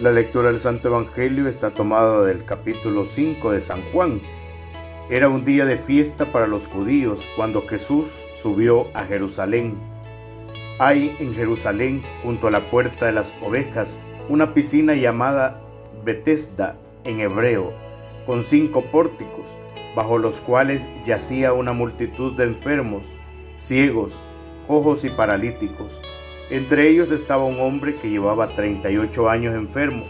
La lectura del Santo Evangelio está tomada del capítulo 5 de San Juan. Era un día de fiesta para los judíos cuando Jesús subió a Jerusalén. Hay en Jerusalén, junto a la puerta de las ovejas, una piscina llamada Bethesda en hebreo, con cinco pórticos, bajo los cuales yacía una multitud de enfermos, ciegos, ojos y paralíticos. Entre ellos estaba un hombre que llevaba 38 años enfermo.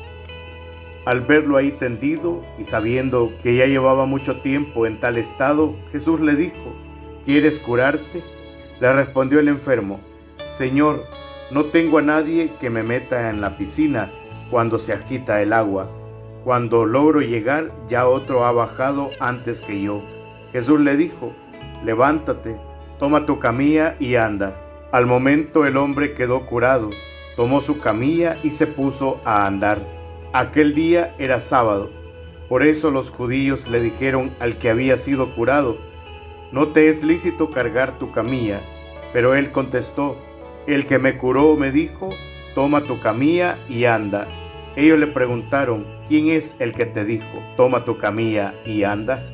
Al verlo ahí tendido y sabiendo que ya llevaba mucho tiempo en tal estado, Jesús le dijo, ¿quieres curarte? Le respondió el enfermo, Señor, no tengo a nadie que me meta en la piscina cuando se agita el agua. Cuando logro llegar, ya otro ha bajado antes que yo. Jesús le dijo, levántate, toma tu camilla y anda. Al momento el hombre quedó curado, tomó su camilla y se puso a andar. Aquel día era sábado. Por eso los judíos le dijeron al que había sido curado, no te es lícito cargar tu camilla. Pero él contestó, el que me curó me dijo, toma tu camilla y anda. Ellos le preguntaron, ¿quién es el que te dijo, toma tu camilla y anda?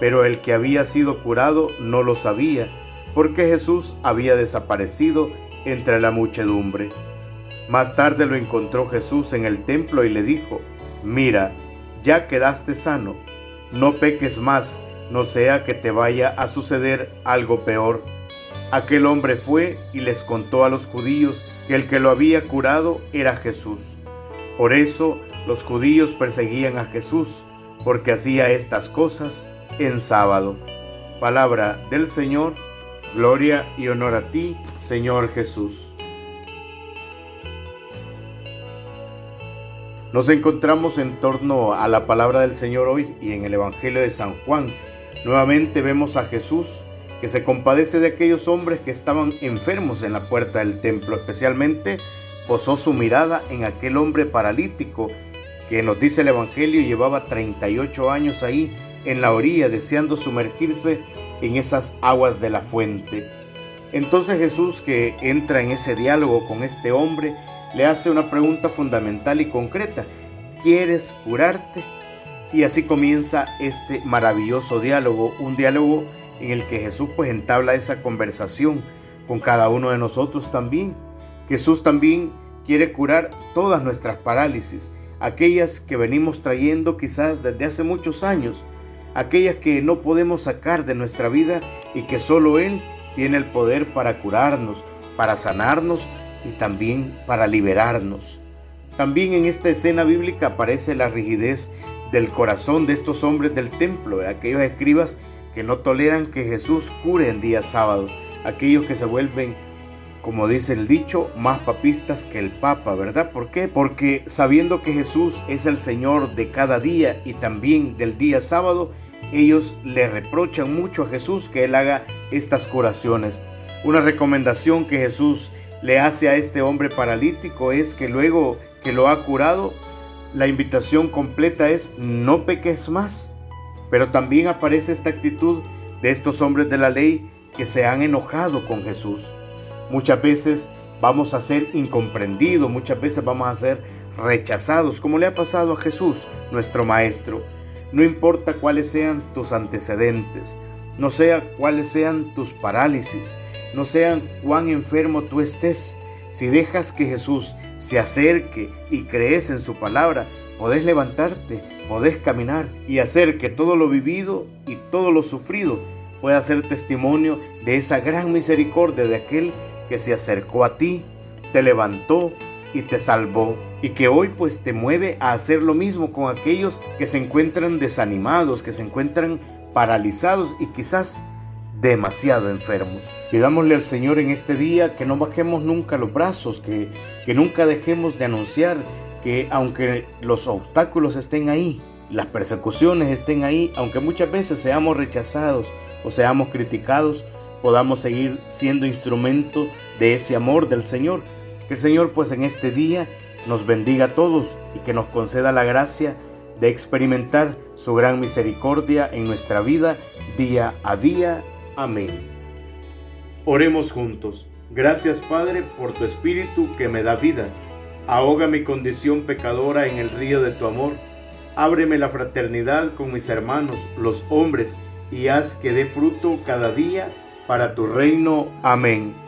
Pero el que había sido curado no lo sabía porque Jesús había desaparecido entre la muchedumbre. Más tarde lo encontró Jesús en el templo y le dijo, mira, ya quedaste sano, no peques más, no sea que te vaya a suceder algo peor. Aquel hombre fue y les contó a los judíos que el que lo había curado era Jesús. Por eso los judíos perseguían a Jesús, porque hacía estas cosas en sábado. Palabra del Señor Gloria y honor a ti, Señor Jesús. Nos encontramos en torno a la palabra del Señor hoy y en el Evangelio de San Juan. Nuevamente vemos a Jesús que se compadece de aquellos hombres que estaban enfermos en la puerta del templo. Especialmente posó su mirada en aquel hombre paralítico que nos dice el Evangelio llevaba 38 años ahí en la orilla deseando sumergirse en esas aguas de la fuente. Entonces Jesús que entra en ese diálogo con este hombre le hace una pregunta fundamental y concreta. ¿Quieres curarte? Y así comienza este maravilloso diálogo, un diálogo en el que Jesús pues entabla esa conversación con cada uno de nosotros también. Jesús también quiere curar todas nuestras parálisis, aquellas que venimos trayendo quizás desde hace muchos años, aquellas que no podemos sacar de nuestra vida y que solo Él tiene el poder para curarnos, para sanarnos y también para liberarnos. También en esta escena bíblica aparece la rigidez del corazón de estos hombres del templo, aquellos escribas que no toleran que Jesús cure en día sábado, aquellos que se vuelven como dice el dicho, más papistas que el Papa, ¿verdad? ¿Por qué? Porque sabiendo que Jesús es el Señor de cada día y también del día sábado, ellos le reprochan mucho a Jesús que Él haga estas curaciones. Una recomendación que Jesús le hace a este hombre paralítico es que luego que lo ha curado, la invitación completa es no peques más. Pero también aparece esta actitud de estos hombres de la ley que se han enojado con Jesús. Muchas veces vamos a ser incomprendidos, muchas veces vamos a ser rechazados, como le ha pasado a Jesús, nuestro Maestro. No importa cuáles sean tus antecedentes, no sea cuáles sean tus parálisis, no sean cuán enfermo tú estés, si dejas que Jesús se acerque y crees en su palabra, podés levantarte, podés caminar y hacer que todo lo vivido y todo lo sufrido pueda ser testimonio de esa gran misericordia de aquel que se acercó a ti, te levantó y te salvó, y que hoy pues te mueve a hacer lo mismo con aquellos que se encuentran desanimados, que se encuentran paralizados y quizás demasiado enfermos. Pidámosle al Señor en este día que no bajemos nunca los brazos, que, que nunca dejemos de anunciar que aunque los obstáculos estén ahí, las persecuciones estén ahí, aunque muchas veces seamos rechazados o seamos criticados, podamos seguir siendo instrumento de ese amor del Señor. Que el Señor pues en este día nos bendiga a todos y que nos conceda la gracia de experimentar su gran misericordia en nuestra vida día a día. Amén. Oremos juntos. Gracias Padre por tu Espíritu que me da vida. Ahoga mi condición pecadora en el río de tu amor. Ábreme la fraternidad con mis hermanos, los hombres, y haz que dé fruto cada día para tu reino. Amén.